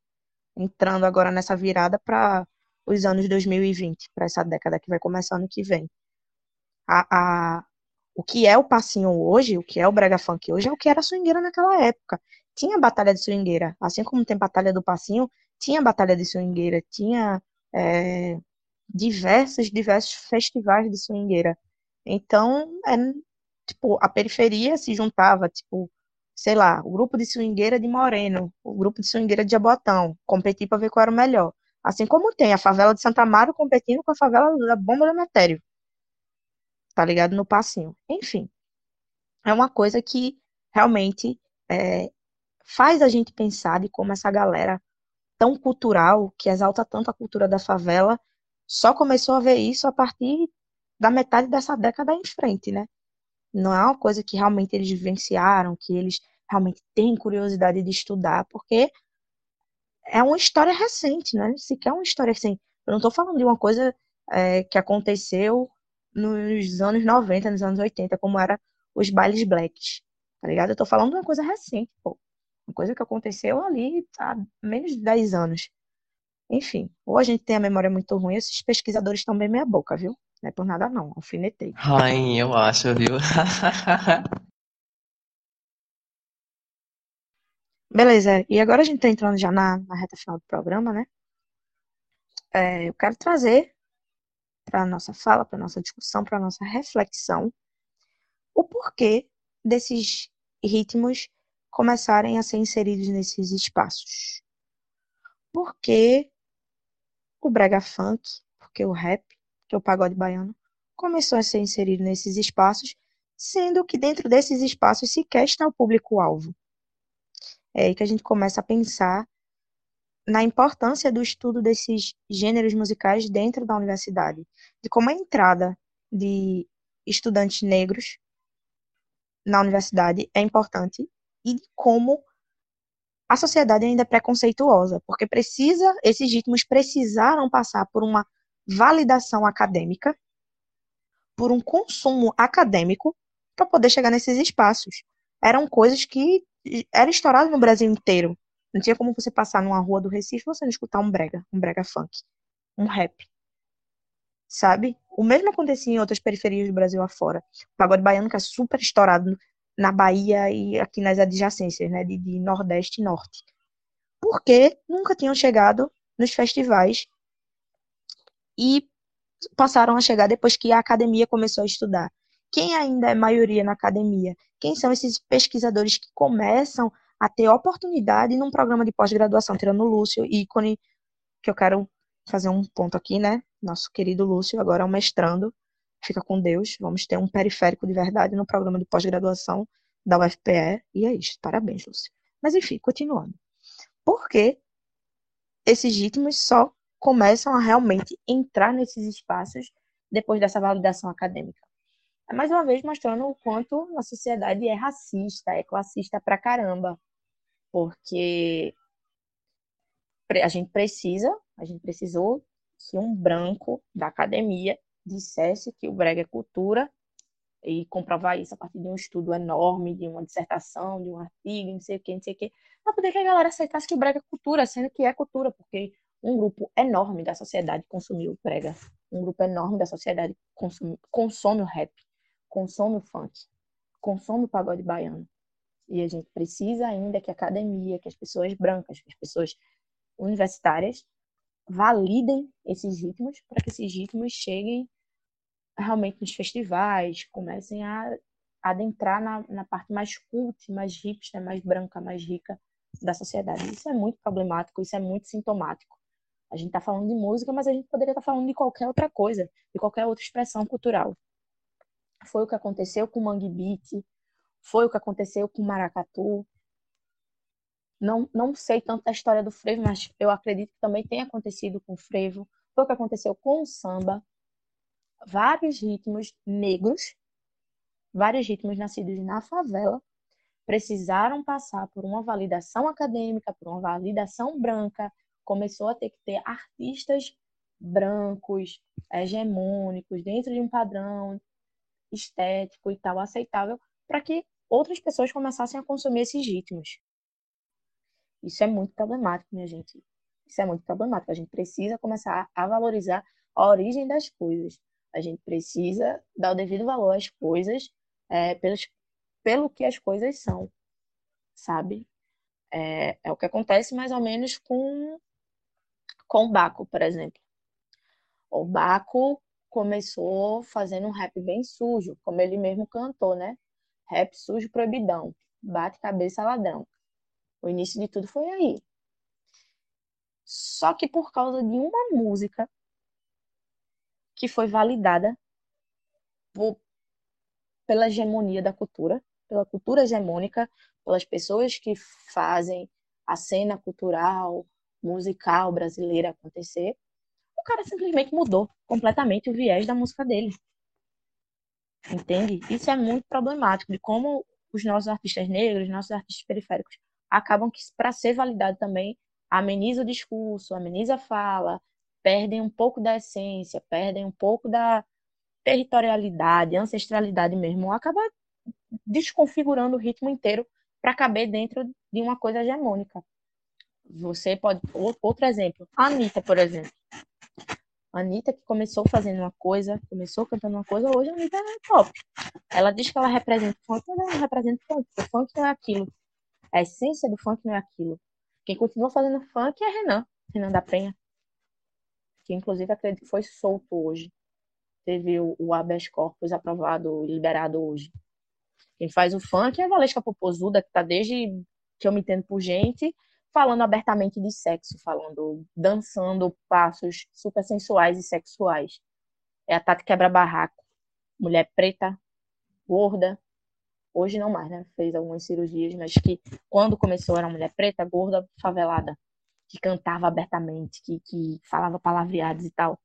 Entrando agora nessa virada para os anos 2020, para essa década que vai começar ano que vem. A, a, o que é o passinho hoje, o que é o brega funk hoje, é o que era a swingueira naquela época. Tinha batalha de swingueira, assim como tem batalha do passinho, tinha batalha de swingueira, tinha é, diversos, diversos festivais de swingueira. Então, é, tipo, a periferia se juntava, tipo, sei lá, o grupo de swingueira de Moreno, o grupo de swingueira de Jabotão, competir para ver qual era o melhor. Assim como tem a favela de Santa Amaro competindo com a favela da Bomba do Metério, tá ligado? No passinho. Enfim, é uma coisa que realmente é, faz a gente pensar de como essa galera tão cultural, que exalta tanto a cultura da favela, só começou a ver isso a partir da metade dessa década em frente, né? Não é uma coisa que realmente eles vivenciaram, que eles realmente têm curiosidade de estudar, porque é uma história recente, né? Sequer é uma história assim. Eu não estou falando de uma coisa é, que aconteceu nos anos 90, nos anos 80, como era os bailes blacks, tá ligado? Eu tô falando de uma coisa recente, pô. Uma coisa que aconteceu ali há menos de 10 anos. Enfim, ou a gente tem a memória muito ruim, esses pesquisadores estão bem meia boca, viu? Não é por nada não, alfinetei. Ai, eu acho, viu? Beleza, e agora a gente tá entrando já na, na reta final do programa, né? É, eu quero trazer para a nossa fala, para a nossa discussão, para a nossa reflexão, o porquê desses ritmos começarem a ser inseridos nesses espaços. Por que o brega funk, porque o rap, que é o pagode baiano, começou a ser inserido nesses espaços, sendo que dentro desses espaços sequer está o público-alvo. É aí que a gente começa a pensar na importância do estudo desses gêneros musicais dentro da universidade, de como a entrada de estudantes negros na universidade é importante e de como a sociedade ainda é preconceituosa, porque precisa, esses ritmos precisaram passar por uma validação acadêmica, por um consumo acadêmico para poder chegar nesses espaços. Eram coisas que eram estouradas no Brasil inteiro. Não tinha como você passar numa rua do Recife e você não escutar um brega, um brega funk, um rap. Sabe? O mesmo acontecia em outras periferias do Brasil afora. O pagode baiano que é super estourado na Bahia e aqui nas adjacências, né, de, de Nordeste e Norte. Porque nunca tinham chegado nos festivais e passaram a chegar depois que a academia começou a estudar. Quem ainda é maioria na academia? Quem são esses pesquisadores que começam a ter oportunidade num programa de pós-graduação, tirando o Lúcio, ícone, que eu quero fazer um ponto aqui, né? Nosso querido Lúcio, agora é um mestrando, fica com Deus, vamos ter um periférico de verdade no programa de pós-graduação da UFPE, e é isso, parabéns, Lúcio. Mas enfim, continuando. Por que esses ritmos só começam a realmente entrar nesses espaços depois dessa validação acadêmica? É mais uma vez mostrando o quanto a sociedade é racista, é classista pra caramba porque a gente precisa, a gente precisou que um branco da academia dissesse que o brega é cultura e comprovar isso a partir de um estudo enorme, de uma dissertação, de um artigo, não sei o que, não sei o que, para poder que a galera aceitasse que o brega é cultura, sendo que é cultura, porque um grupo enorme da sociedade consumiu o brega, um grupo enorme da sociedade consome, consome o rap, consome o funk, consome o pagode baiano. E a gente precisa ainda que a academia, que as pessoas brancas, que as pessoas universitárias validem esses ritmos para que esses ritmos cheguem realmente nos festivais, comecem a adentrar na, na parte mais cult, mais hipster, mais branca, mais rica da sociedade. Isso é muito problemático, isso é muito sintomático. A gente está falando de música, mas a gente poderia estar tá falando de qualquer outra coisa, de qualquer outra expressão cultural. Foi o que aconteceu com o Mangue Beat, foi o que aconteceu com o Maracatu. Não, não sei tanto da história do frevo, mas eu acredito que também tem acontecido com o frevo. Foi o que aconteceu com o samba. Vários ritmos negros, vários ritmos nascidos na favela, precisaram passar por uma validação acadêmica, por uma validação branca. Começou a ter que ter artistas brancos, hegemônicos, dentro de um padrão estético e tal aceitável, para que outras pessoas começassem a consumir esses ritmos. Isso é muito problemático, minha gente. Isso é muito problemático. A gente precisa começar a valorizar a origem das coisas. A gente precisa dar o devido valor às coisas é, pelos, pelo que as coisas são, sabe? É, é o que acontece mais ou menos com, com o Baco, por exemplo. O Baco começou fazendo um rap bem sujo, como ele mesmo cantou, né? Rap sujo proibidão. Bate cabeça ladrão. O início de tudo foi aí. Só que por causa de uma música que foi validada por, pela hegemonia da cultura, pela cultura hegemônica, pelas pessoas que fazem a cena cultural, musical brasileira acontecer, o cara simplesmente mudou completamente o viés da música dele. Entende? Isso é muito problemático de como os nossos artistas negros, nossos artistas periféricos, acabam que, para ser validado também, ameniza o discurso, ameniza a fala, perdem um pouco da essência, perdem um pouco da territorialidade, ancestralidade mesmo, acaba desconfigurando o ritmo inteiro para caber dentro de uma coisa hegemônica. Você pode. Outro exemplo, a Anitta, por exemplo. A Anitta, que começou fazendo uma coisa, começou cantando uma coisa, hoje a Anitta é top. Ela diz que ela representa o funk, mas ela representa o funk. O funk não é aquilo. A essência do funk não é aquilo. Quem continua fazendo funk é Renan, Renan da Penha. Que inclusive acredito que foi solto hoje. Teve o, habeas corpus aprovado, liberado hoje. Quem faz o funk é a Valesca Popozuda, que tá desde que eu me entendo por gente, falando abertamente de sexo, falando, dançando passos super sensuais e sexuais. É a Tati Quebra-Barraco, mulher preta, gorda, hoje não mais, né? Fez algumas cirurgias, mas que quando começou era uma mulher preta, gorda, favelada, que cantava abertamente, que, que falava palavreados e tal.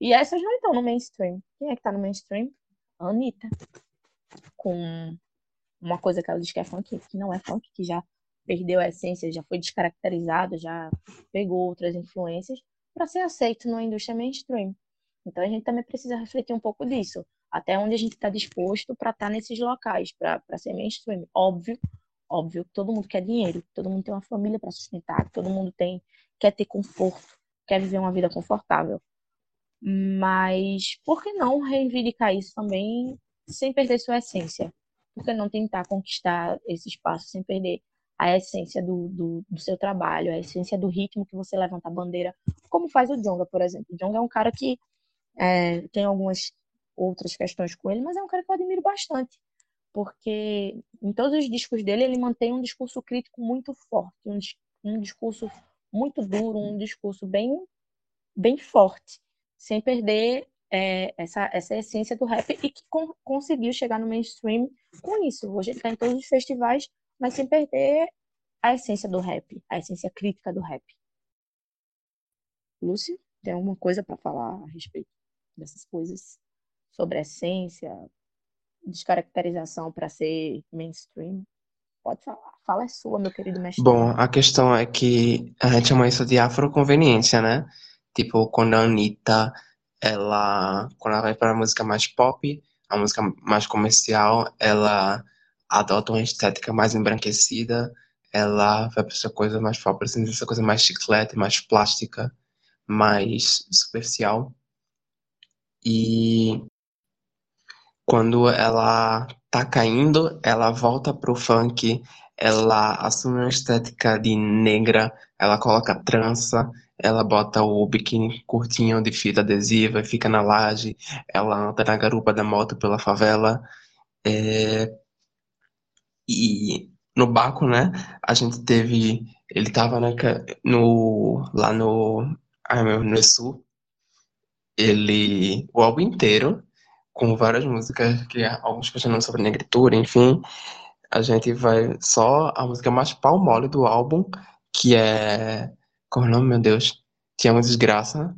E essas não estão no mainstream. Quem é que tá no mainstream? A Anitta. Com uma coisa que ela diz que é funk, que não é funk, que já perdeu a essência, já foi descaracterizado, já pegou outras influências para ser aceito na indústria mainstream. Então a gente também precisa refletir um pouco disso, até onde a gente está disposto para estar tá nesses locais, para ser mainstream. Óbvio, óbvio que todo mundo quer dinheiro, todo mundo tem uma família para sustentar, todo mundo tem quer ter conforto, quer viver uma vida confortável. Mas por que não reivindicar isso também sem perder sua essência? Por que não tentar conquistar esse espaço sem perder a essência do, do, do, seu trabalho, a essência do ritmo que você levanta a bandeira, como faz o Jonga, por exemplo. O Jonga é um cara que é, tem algumas outras questões com ele, mas é um cara que eu admiro bastante, porque em todos os discos dele ele mantém um discurso crítico muito forte, um, um discurso muito duro, um discurso bem, bem forte, sem perder é, essa, essa essência do rap e que con conseguiu chegar no mainstream com isso. Hoje ele está em todos os festivais mas sem perder a essência do rap, a essência crítica do rap. Lúcio, tem alguma coisa para falar a respeito dessas coisas? Sobre essência, descaracterização para ser mainstream? Pode falar. Fala é sua, meu querido mestre. Bom, a questão é que a gente chama isso de afroconveniência, né? Tipo, quando a Anitta, ela, quando ela vai para a música mais pop, a música mais comercial, ela adota uma estética mais embranquecida, ela vai para essa coisa mais pop, essa coisa mais chiclete, mais plástica, mais superficial. E quando ela tá caindo, ela volta pro funk, ela assume uma estética de negra, ela coloca trança, ela bota o biquíni curtinho de fita adesiva e fica na laje, ela anda na garupa da moto pela favela. É, e no Baco, né, a gente teve. Ele tava no, lá no. No Sul. Ele. O álbum inteiro, com várias músicas, que alguns questionando sobre negritude, enfim. A gente vai só a música mais pau mole do álbum, que é. Como é o nome, meu Deus? Tinha uma desgraça.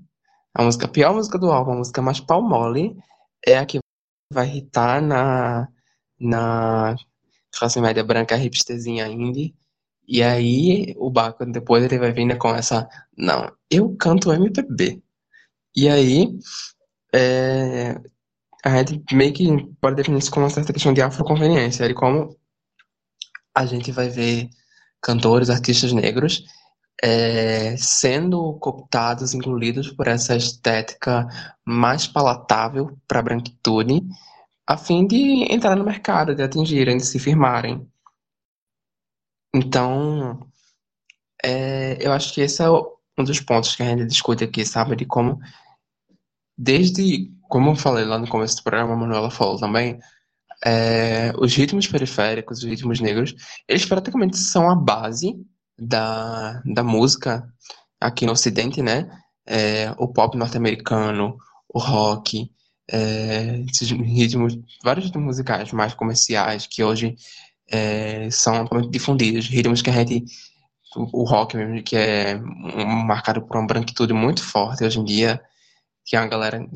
A música, a pior música do álbum, a música mais pau mole, é a que vai irritar na, na classe média branca hipsterzinha indie. E aí o Baco depois ele vai vindo com essa, não, eu canto MPB. E aí é, a gente meio que pode definir isso como uma certa questão de afroconveniência, de como a gente vai ver cantores, artistas negros é, sendo cooptados, incluídos por essa estética mais palatável para a branquitude, a fim de entrar no mercado, de atingirem, de se firmarem. Então, é, eu acho que esse é um dos pontos que a gente discute aqui, sabe? De como, desde, como eu falei lá no começo do programa, a Manuela falou também, é, os ritmos periféricos, os ritmos negros, eles praticamente são a base da, da música aqui no Ocidente, né? É, o pop norte-americano, o rock, é, esses ritmos, vários ritmos musicais mais comerciais que hoje é, são difundidos, ritmos que a gente, o, rock mesmo, que é marcado por uma branquitude muito forte hoje em dia, que a galera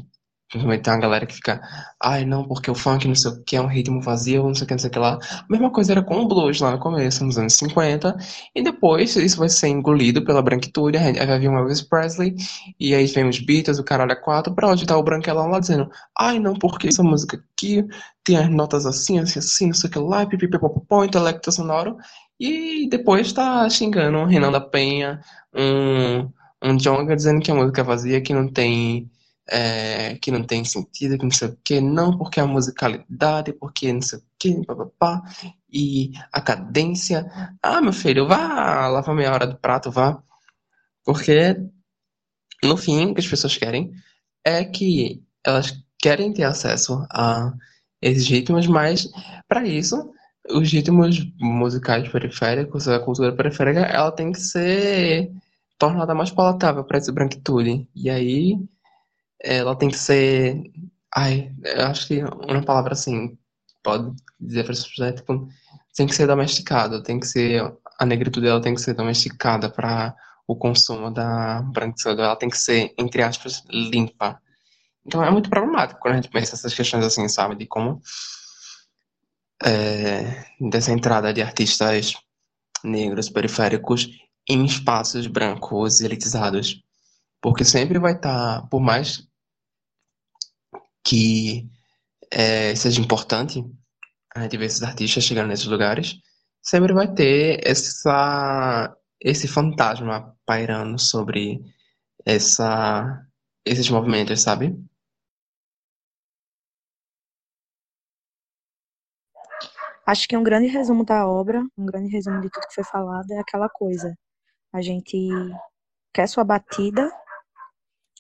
Principalmente tem uma galera que fica, ai não, porque o funk não sei o que, é um ritmo vazio, não sei o que, não sei o que lá. A mesma coisa era com o blues lá no começo, nos anos 50, e depois isso vai ser engolido pela branquitude, aí vai vir o Elvis Presley, e aí vem os Beatles, o caralho é quatro, pra onde tá o branquelão lá dizendo, ai não, porque essa música aqui tem as notas assim, assim, assim, não sei o que lá, pipipipopopó, intelecto sonoro, e depois tá xingando um Renan da Penha, um, um Djonga dizendo que a música é vazia, que não tem é, que não tem sentido, que não sei o que, não, porque a musicalidade, porque não sei o que, papapá, e a cadência. Ah, meu filho, vá lavar meia hora do prato, vá. Porque, no fim, o que as pessoas querem é que elas querem ter acesso a esses ritmos, mas, para isso, os ritmos musicais periféricos, a cultura periférica, ela tem que ser tornada mais palatável para essa branquitude. E aí ela tem que ser. Ai, eu acho que uma palavra assim, pode dizer para as pessoas, é, tipo, tem que ser domesticada, tem que ser. A negritude dela tem que ser domesticada para o consumo da branquitude, ela tem que ser, entre aspas, limpa. Então é muito problemático quando a gente pensa essas questões assim, sabe, de como. é, dessa entrada de artistas negros periféricos em espaços brancos elitizados. Porque sempre vai estar, por mais que é, seja importante a esses artistas chegando nesses lugares, sempre vai ter essa, esse fantasma pairando sobre essa, esses movimentos, sabe? Acho que um grande resumo da obra, um grande resumo de tudo que foi falado é aquela coisa. A gente quer sua batida,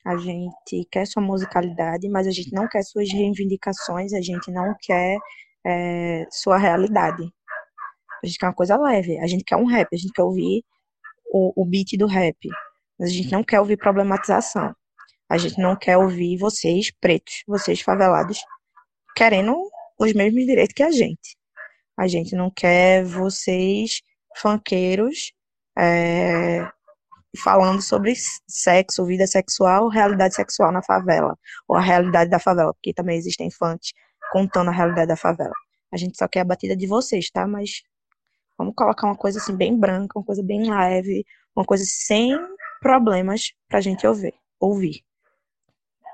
a gente quer sua musicalidade, mas a gente não quer suas reivindicações, a gente não quer é, sua realidade. A gente quer uma coisa leve, a gente quer um rap, a gente quer ouvir o, o beat do rap, mas a gente não quer ouvir problematização. A gente não quer ouvir vocês, pretos, vocês favelados, querendo os mesmos direitos que a gente. A gente não quer vocês, funkeiros, é, falando sobre sexo, vida sexual, realidade sexual na favela, ou a realidade da favela, porque também existem funks contando a realidade da favela. A gente só quer a batida de vocês, tá? Mas vamos colocar uma coisa assim bem branca, uma coisa bem leve, uma coisa sem problemas pra gente ouvir. ouvir.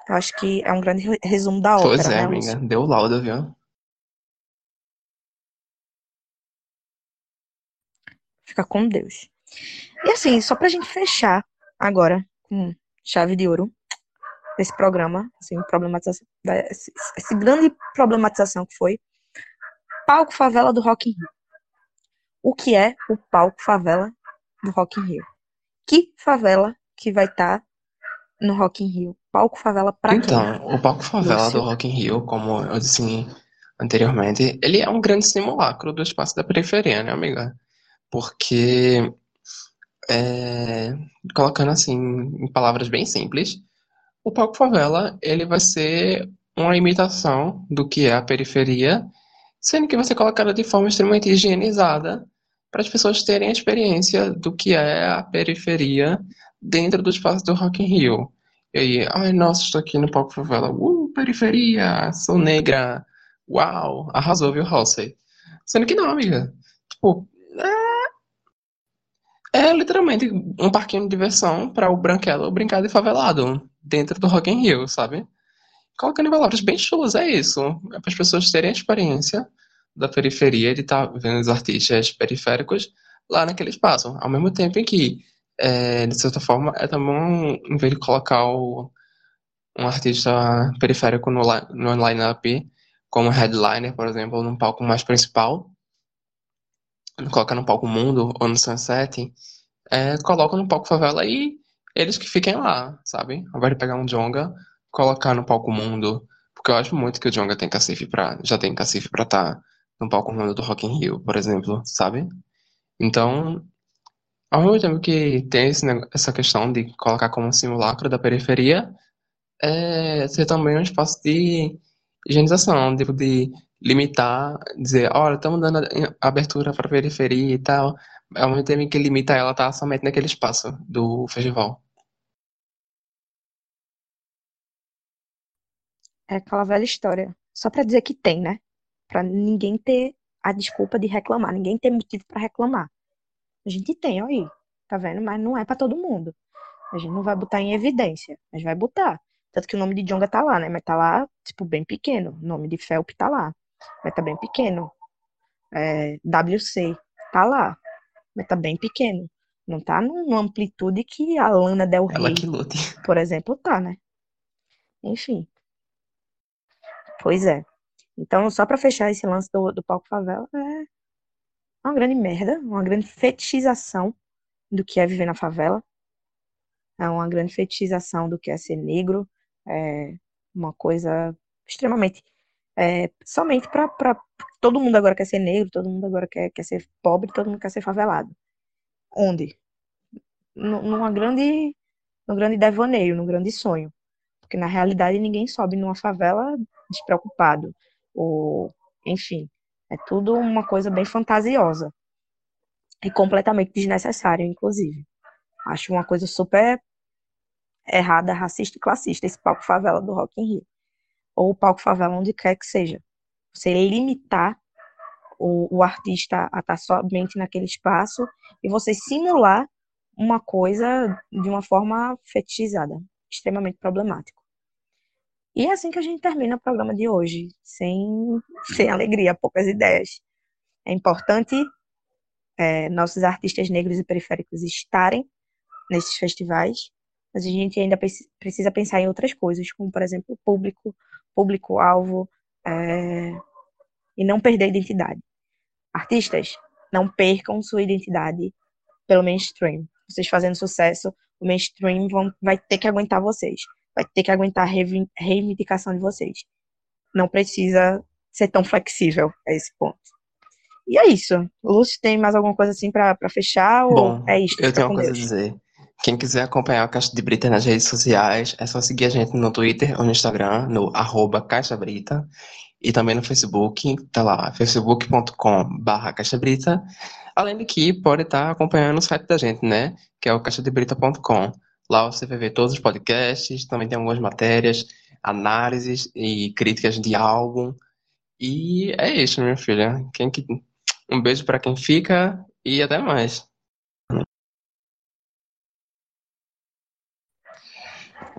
Eu acho que é um grande re- resumo da Pois ópera, é, né, amiga, Lúcio? deu laudo, viu? Fica com Deus. E assim, só pra gente fechar agora com chave de ouro esse programa, assim, problematização, esse, esse grande problematização que foi palco favela do Rock in Rio. O que é o palco favela do Rock in Rio? Que favela que vai estar no Rock in Rio? Palco favela pra quem? Então, o Palco Favela do? Rock in Rio, como eu disse anteriormente, ele é um grande simulacro do espaço da periferia, né, amiga? Porque, é, colocando assim, em palavras bem simples, o Palco Favela, ele vai ser uma imitação do que é a periferia, sendo que você colocado de forma extremamente higienizada para as pessoas terem a experiência do que é a periferia dentro do espaço do Rock in Rio. E aí, ai, nossa, estou aqui no Palco Favela. Uh, periferia, sou negra. Uau, arrasou, viu, Halsey? Sendo que não, amiga. Tipo, é, literalmente um parquinho de diversão para o branquelo brincar de favelado dentro do Rock in Rio, sabe? Colocando em palavras bem chulas, é isso. É para as pessoas terem a experiência da periferia de estar vendo os artistas periféricos lá naquele espaço. Ao mesmo tempo em que, é, de certa forma, é também, um, em vez de colocar o, um artista periférico no, no line-up como headliner, por exemplo, num palco mais principal, colocar no palco Mundo ou no Sunset, é, coloca no palco Favela e eles que fiquem lá, sabe? De pegar um Jonga, colocar no palco Mundo, porque eu acho muito que o Jonga tem cacife pra, já tem cacife pra estar no palco Mundo do Rock in Rio, por exemplo, sabe? Então, ao mesmo tempo que tem esse essa questão de colocar como um simulacro da periferia, é ser também um espaço de higienização, tipo de limitar, dizer, olha, estamos dando abertura para a periferia e tal, ao mesmo tempo que limita ela tá somente naquele espaço do festival. É aquela velha história. Só pra dizer que tem, né? Pra ninguém ter a desculpa de reclamar, ninguém ter motivo pra reclamar. A gente tem, olha aí, tá vendo? Mas não é pra todo mundo. A gente não vai botar em evidência, mas vai botar. Tanto que o nome de Jonga tá lá, né? Mas tá lá, tipo, bem pequeno. O nome de Felp tá lá, mas tá bem pequeno. É, WC tá lá, mas tá bem pequeno. Não tá numa amplitude que a Lana Del Ela Rey, por exemplo, tá, né? Enfim, pois é. Então, só pra fechar esse lance do, do palco favela, é uma grande merda, uma grande fetichização do que é viver na favela, é uma grande fetichização do que é ser negro, é uma coisa extremamente é, somente pra todo mundo agora quer ser negro, todo mundo agora quer, quer ser pobre, todo mundo quer ser favelado. Onde? Nu- Numa grande, num grande devaneio, num grande sonho. Porque na realidade ninguém sobe numa favela despreocupado. Ou, enfim, é tudo uma coisa bem fantasiosa e completamente desnecessária, inclusive. Acho uma coisa super errada, racista e classista esse palco favela do Rock in Rio. Ou o palco favela onde quer que seja. Você limitar o, o artista a estar somente naquele espaço e você simular uma coisa de uma forma fetichizada, extremamente problemático. E é assim que a gente termina o programa de hoje, sem, sem alegria, poucas ideias. É importante é, nossos artistas negros e periféricos estarem nesses festivais, mas a gente ainda preci- precisa pensar em outras coisas, como, por exemplo, o público, público-alvo, é, e não perder a identidade. Artistas, não percam sua identidade pelo mainstream. Vocês fazendo sucesso, o mainstream vão, vai ter que aguentar vocês. Vai ter que aguentar a reivi- reivindicação de vocês. Não precisa ser tão flexível a esse ponto. E é isso. Lúcio, tem mais alguma coisa assim pra fechar? Ou Bom, é isto? eu tenho uma coisa a Deus. dizer. Quem quiser acompanhar a Caixa de Brita nas redes sociais, é só seguir a gente no Twitter ou no Instagram, no arroba Caixa Brita, e também no Facebook, tá lá, facebook.com.br Caixa Brita, além de que pode estar acompanhando o site da gente, né, que é o caixadebrita.com. Lá você vai ver todos os podcasts, também tem algumas matérias, análises e críticas de álbum, e é isso, minha filha. Quem que... Um beijo pra quem fica e até mais.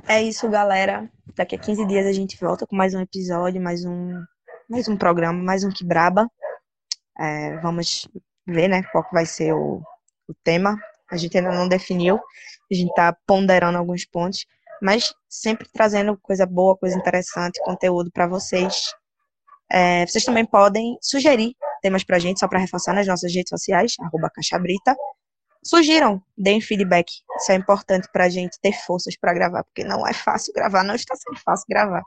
É isso, galera. Daqui a 15 dias a gente volta com mais um episódio, mais um, mais um programa, mais um Quebraba. É, vamos ver, né, qual que vai ser o, o tema. A gente ainda não definiu. A gente tá ponderando alguns pontos, mas sempre trazendo coisa boa, coisa interessante, conteúdo para vocês. É, vocês também podem sugerir temas pra gente, só para reforçar nas nossas redes sociais, arroba caixabrita. Sugiram, deem feedback. Isso é importante pra gente ter forças para gravar, porque não é fácil gravar, não está sendo fácil gravar.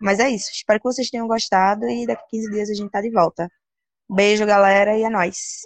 Mas é isso. Espero que vocês tenham gostado e daqui a 15 dias a gente tá de volta. Beijo, galera, e é nóis.